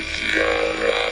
is your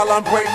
while I'm waiting.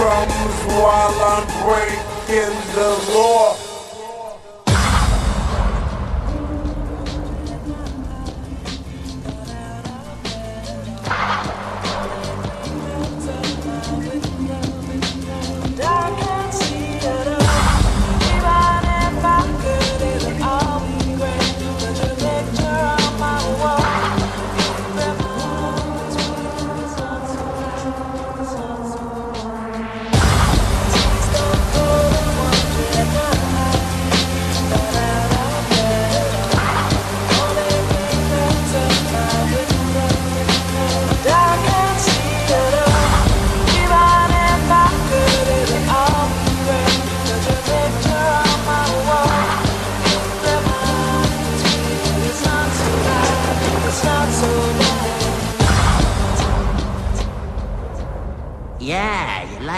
drums while I'm breaking the law.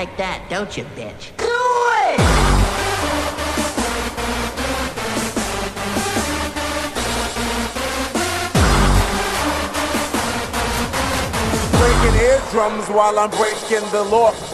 like that, don't you, bitch? Do it! breaking eardrums while I'm breaking the law.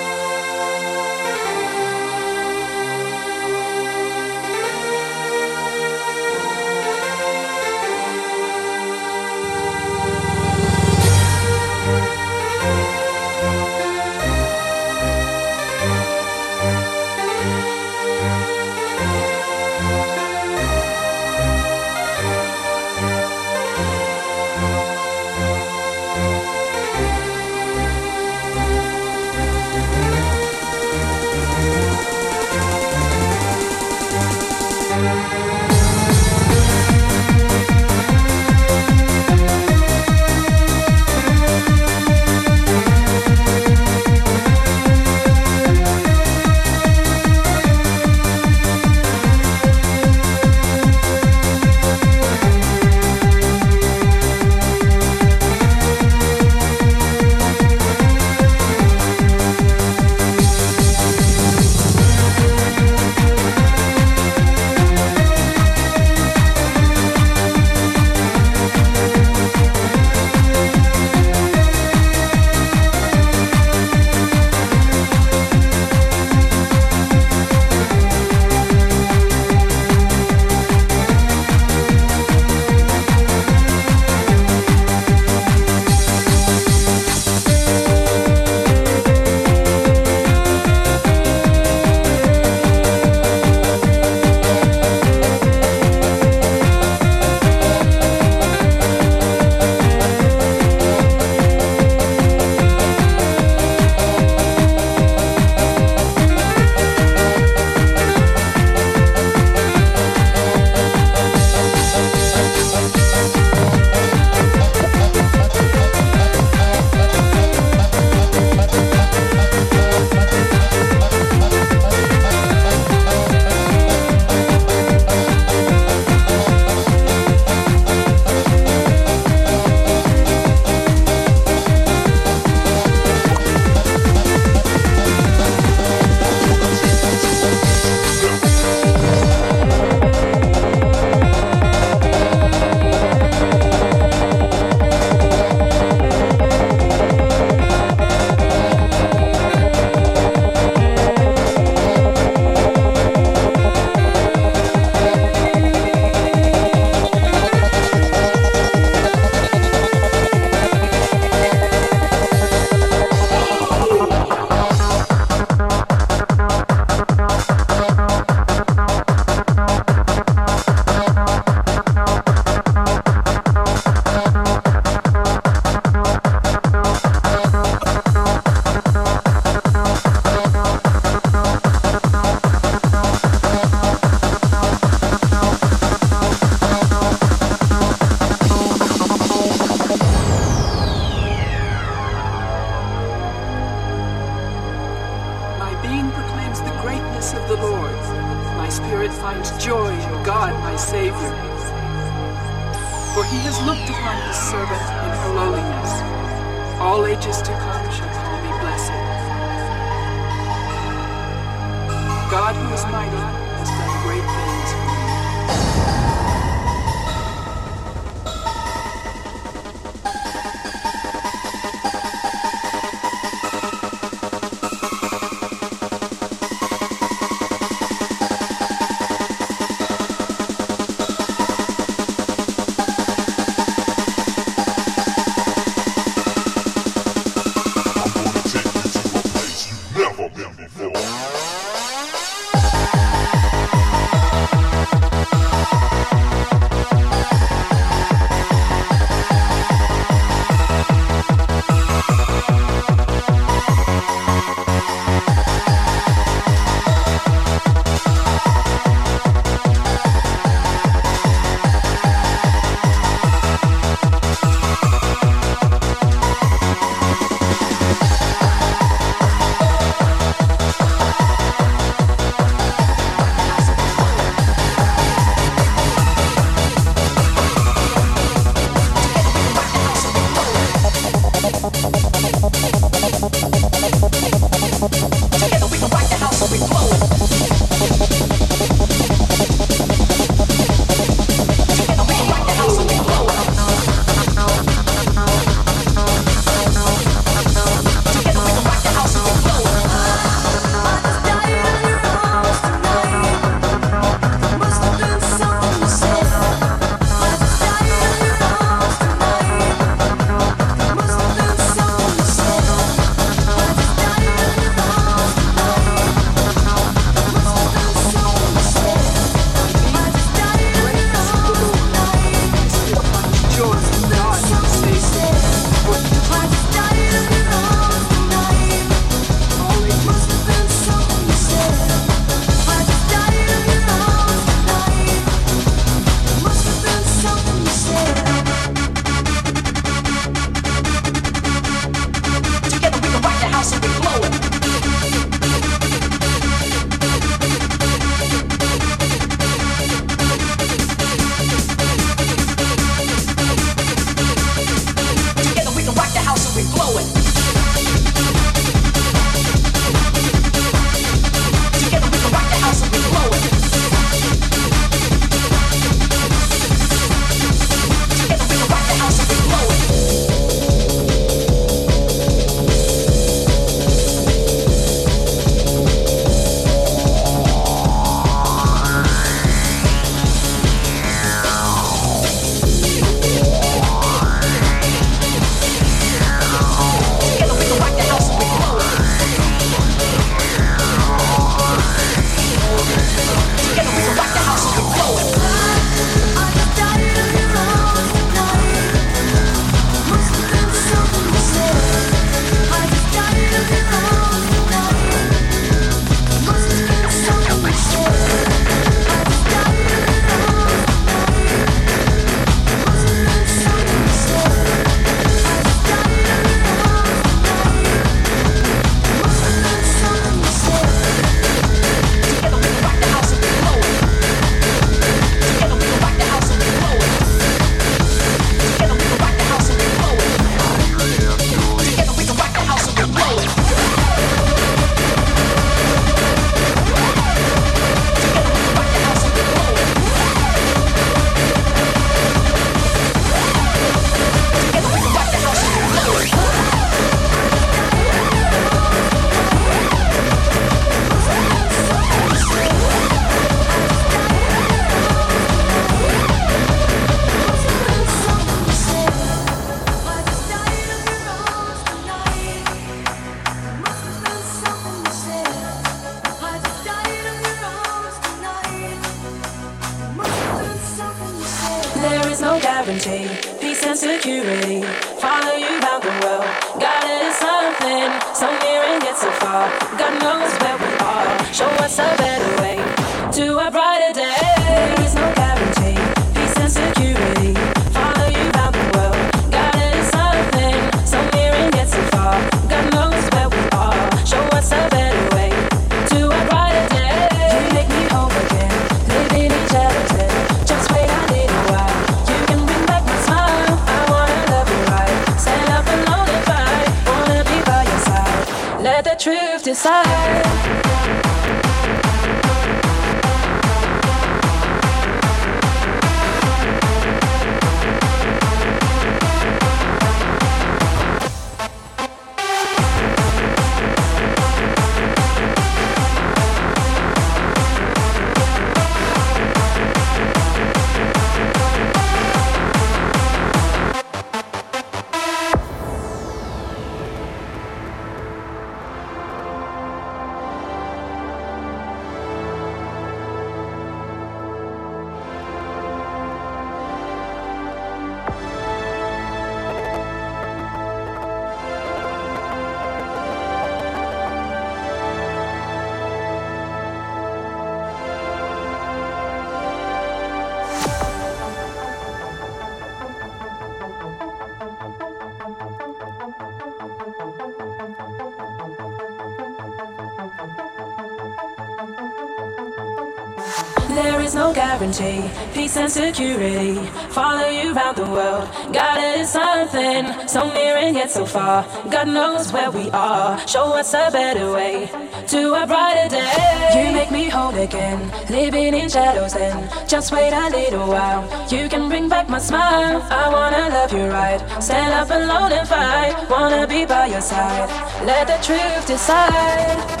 Peace and security. Follow you round the world. God is something, so near and yet so far. God knows where we are. Show us a better way to a brighter day. You make me whole again, living in shadows. Then just wait a little while. You can bring back my smile. I wanna love you right. Stand up alone and fight. Wanna be by your side. Let the truth decide.